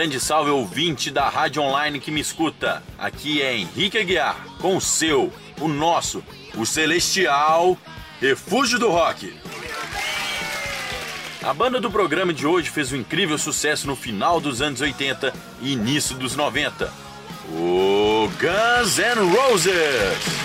grande salve ouvinte da rádio online que me escuta. Aqui é Henrique Aguiar, com o seu, o nosso, o celestial Refúgio do Rock. A banda do programa de hoje fez um incrível sucesso no final dos anos 80 e início dos 90. O Guns N' Roses.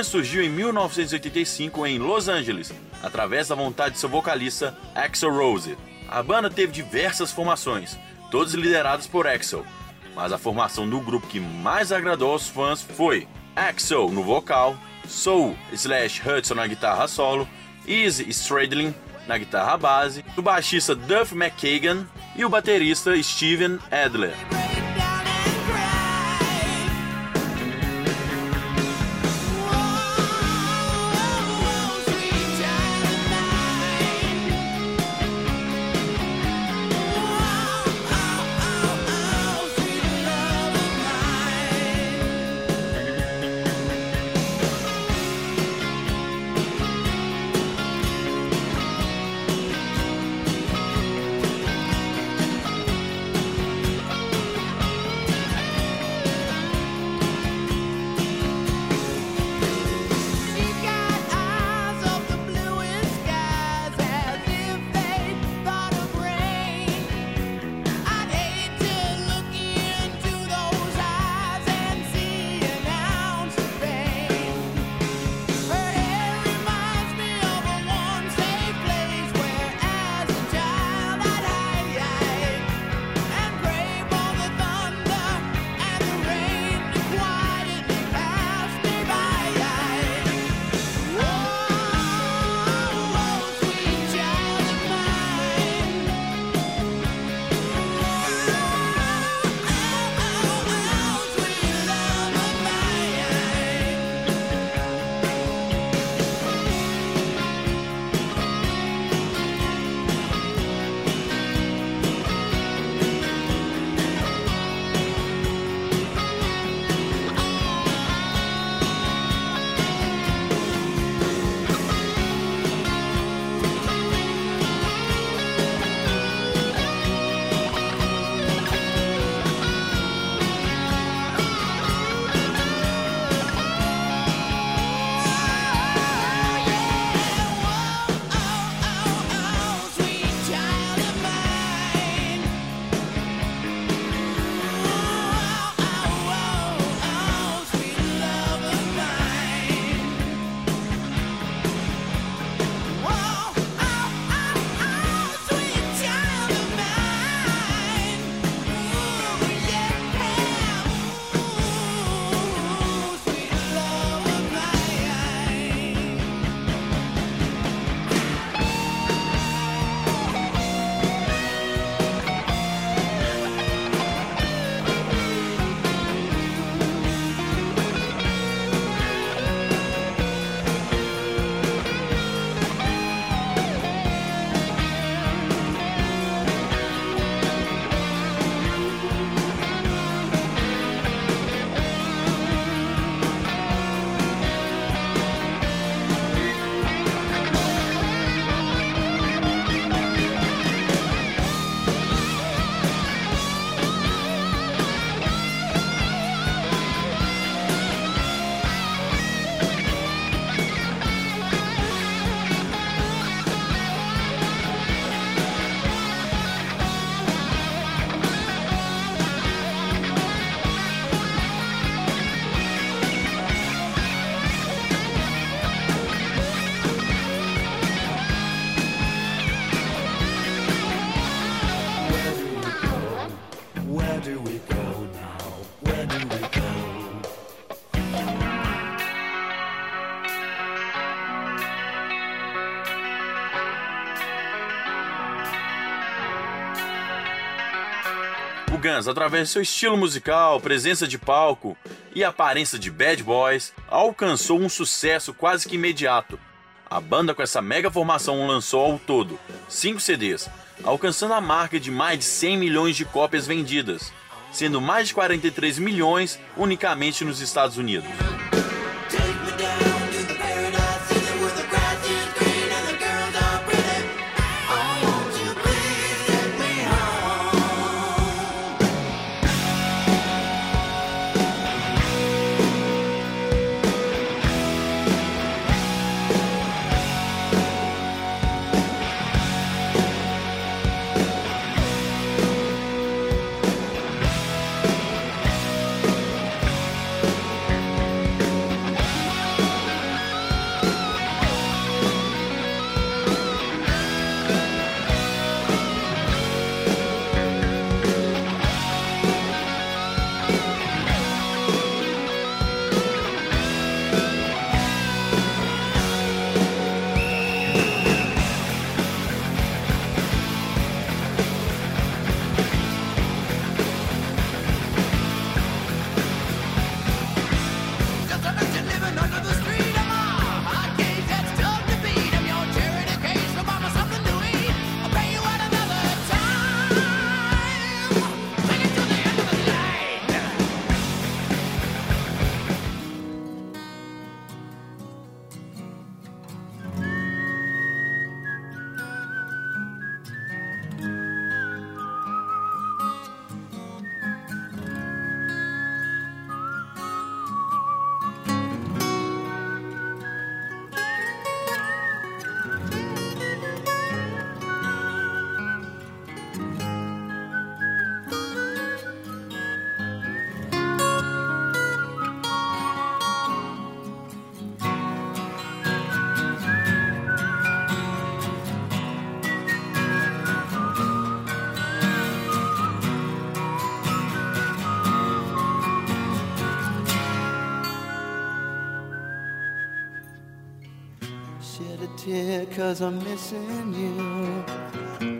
Guns surgiu em 1985 em Los Angeles, através da vontade de seu vocalista Axel Rose. A banda teve diversas formações, todas lideradas por Axel, mas a formação do grupo que mais agradou aos fãs foi Axel no vocal, Soul slash Hudson na guitarra solo, Easy Stradlin na guitarra base, o baixista Duff McKagan e o baterista Steven Adler. Através de seu estilo musical, presença de palco e aparência de bad boys, alcançou um sucesso quase que imediato. A banda com essa mega formação lançou ao todo 5 CDs, alcançando a marca de mais de 100 milhões de cópias vendidas, sendo mais de 43 milhões unicamente nos Estados Unidos.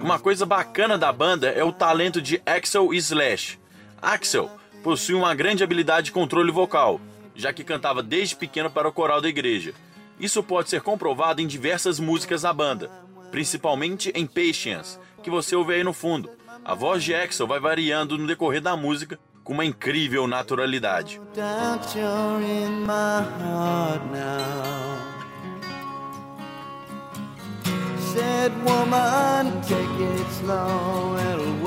Uma coisa bacana da banda é o talento de Axel Slash. Axel possui uma grande habilidade de controle vocal, já que cantava desde pequeno para o coral da igreja. Isso pode ser comprovado em diversas músicas da banda, principalmente em Patience, que você ouve aí no fundo. A voz de Axel vai variando no decorrer da música com uma incrível naturalidade. Said woman, take it slow, it'll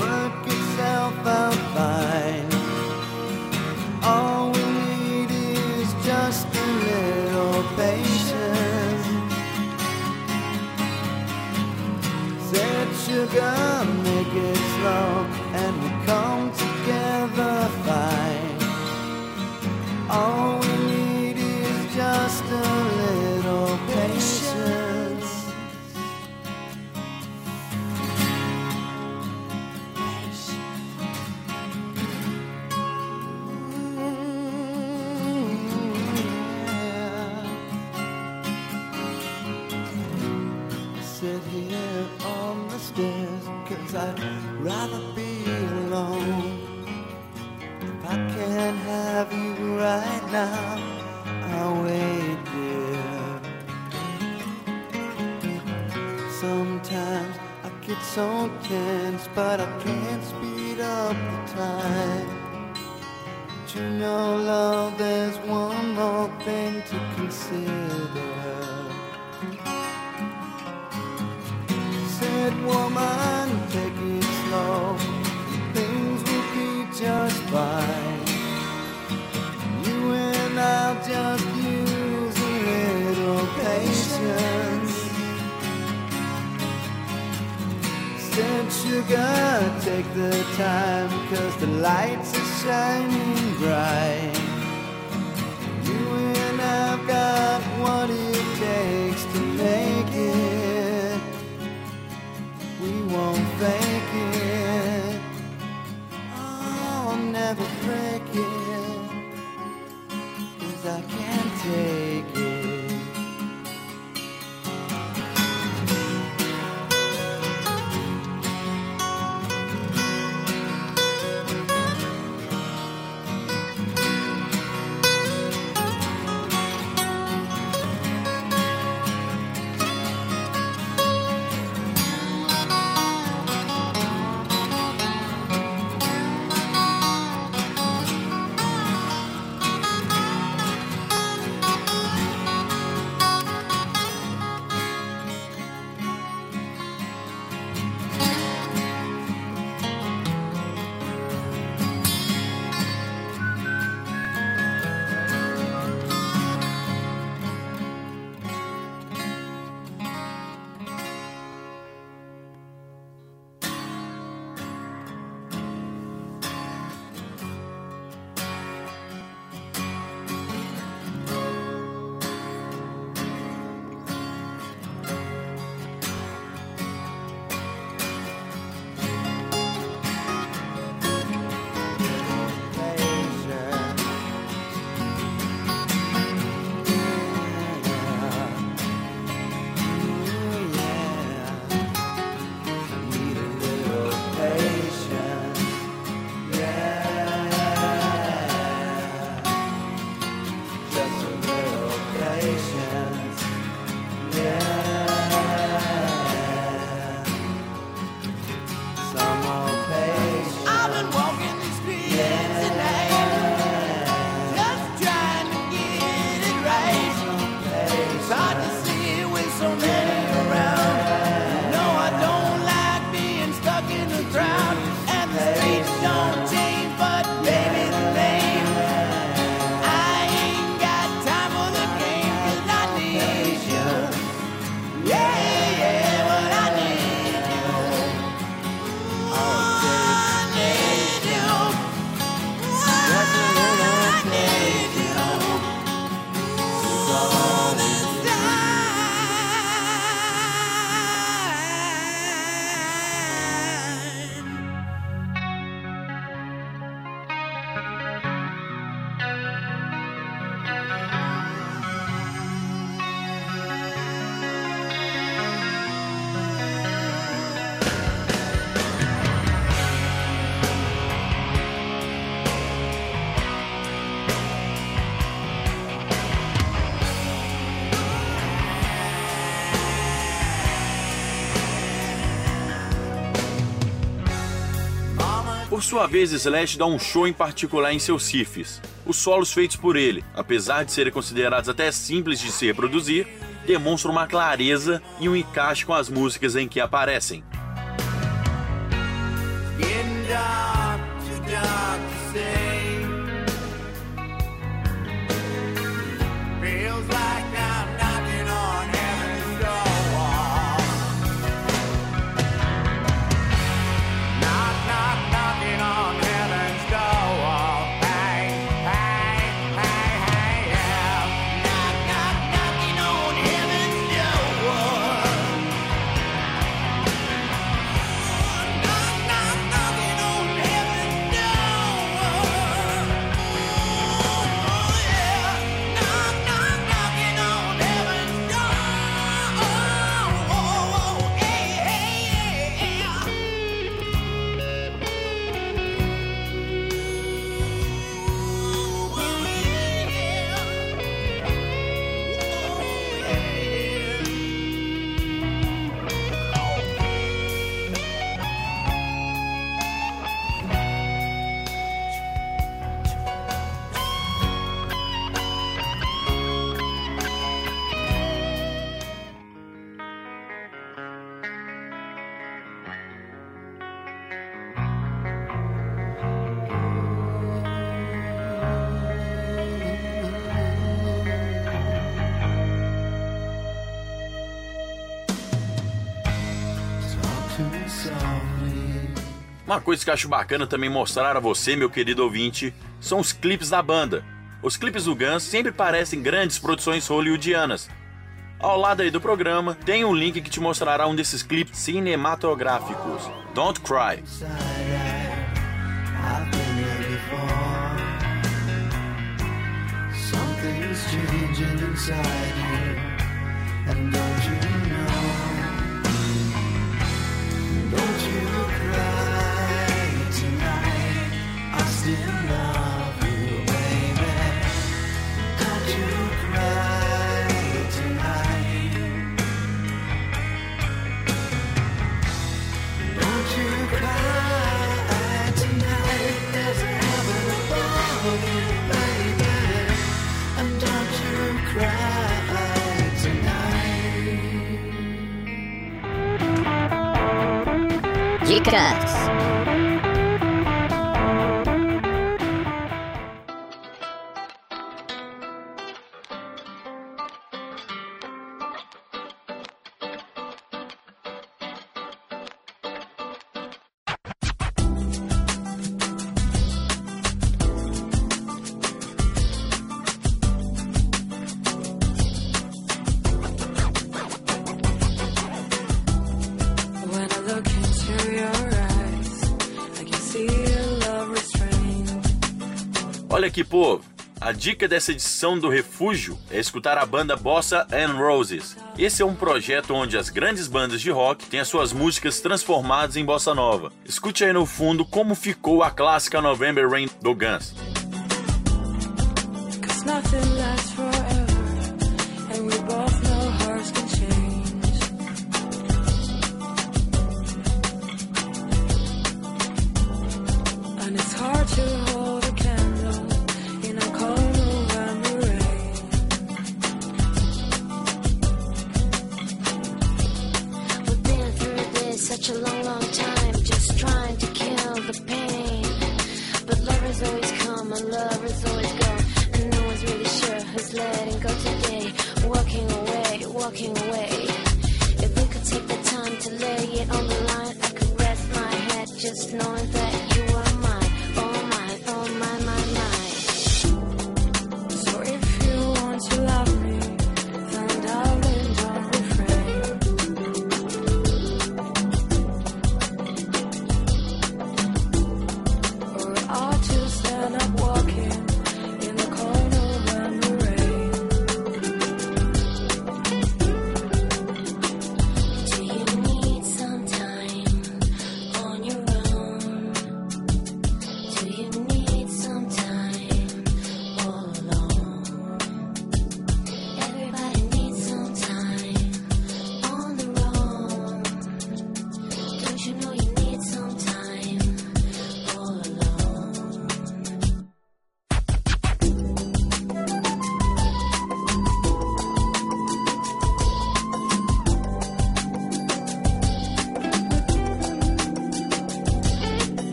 I'll wait, dear. Sometimes I get so tense, but I can't speed up the time. But you know, love, there's one more thing to consider. Said woman, take it slow. Things will be just fine. Sugar, take the time, cause the lights are shining bright. You and I've got what it takes Por sua vez, Slash dá um show em particular em seus riffs. Os solos feitos por ele, apesar de serem considerados até simples de se reproduzir, demonstram uma clareza e um encaixe com as músicas em que aparecem. Uma coisa que eu acho bacana também mostrar a você, meu querido ouvinte, são os clipes da banda. Os clipes do Guns sempre parecem grandes produções hollywoodianas. Ao lado aí do programa, tem um link que te mostrará um desses clipes cinematográficos. Don't Cry. Something's changing inside you, and don't you know? Chicas. Olha aqui, povo. A dica dessa edição do Refúgio é escutar a banda Bossa and Roses. Esse é um projeto onde as grandes bandas de rock têm as suas músicas transformadas em bossa nova. Escute aí no fundo como ficou a clássica November Rain do Guns.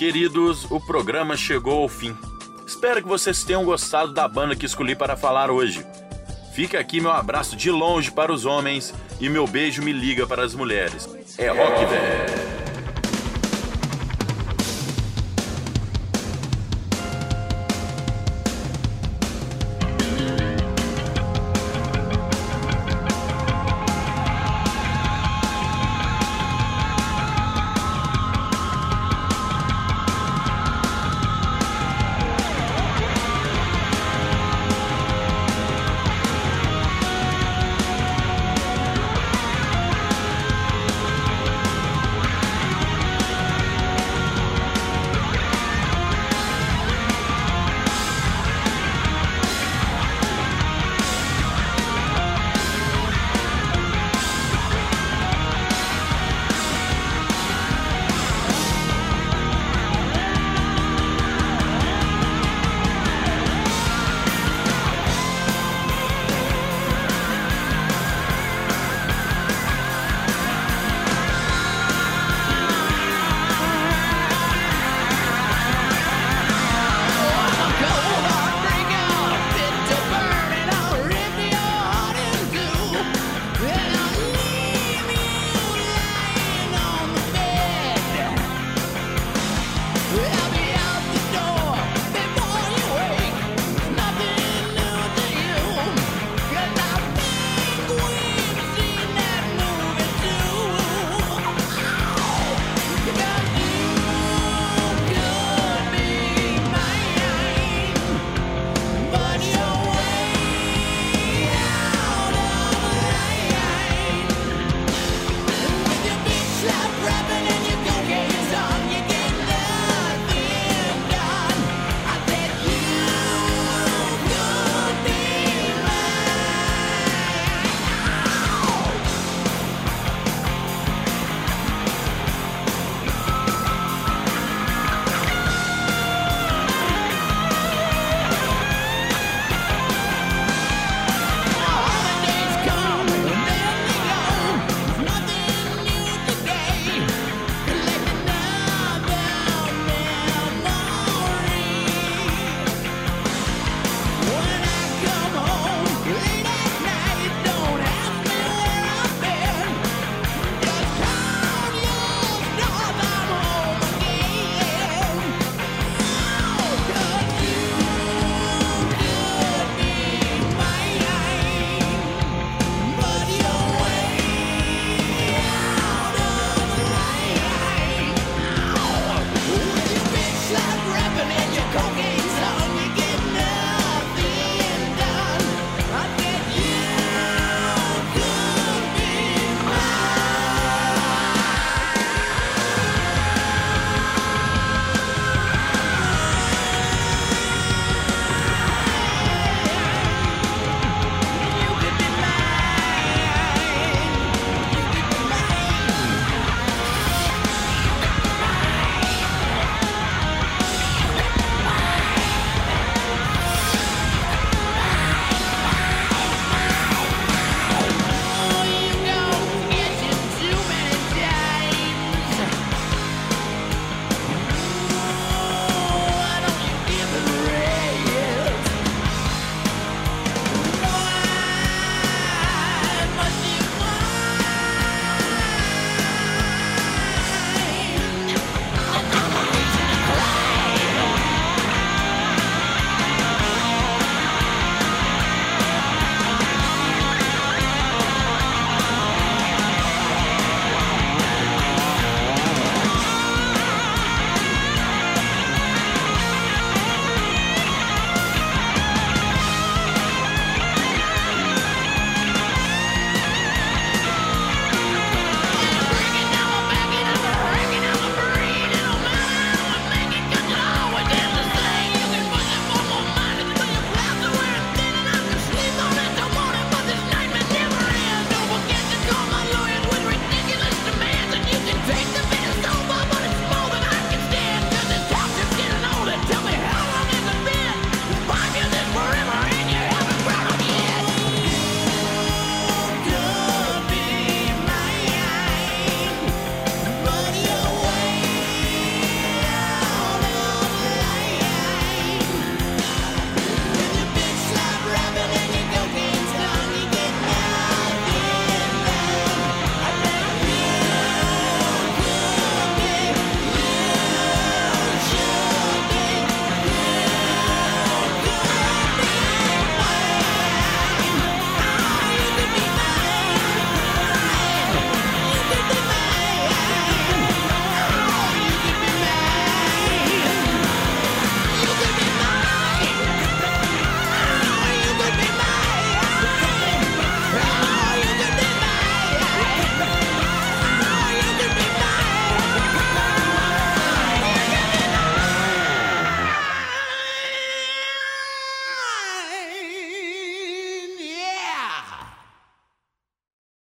Queridos, o programa chegou ao fim. Espero que vocês tenham gostado da banda que escolhi para falar hoje. Fica aqui meu abraço de longe para os homens e meu beijo me liga para as mulheres. É rock, velho.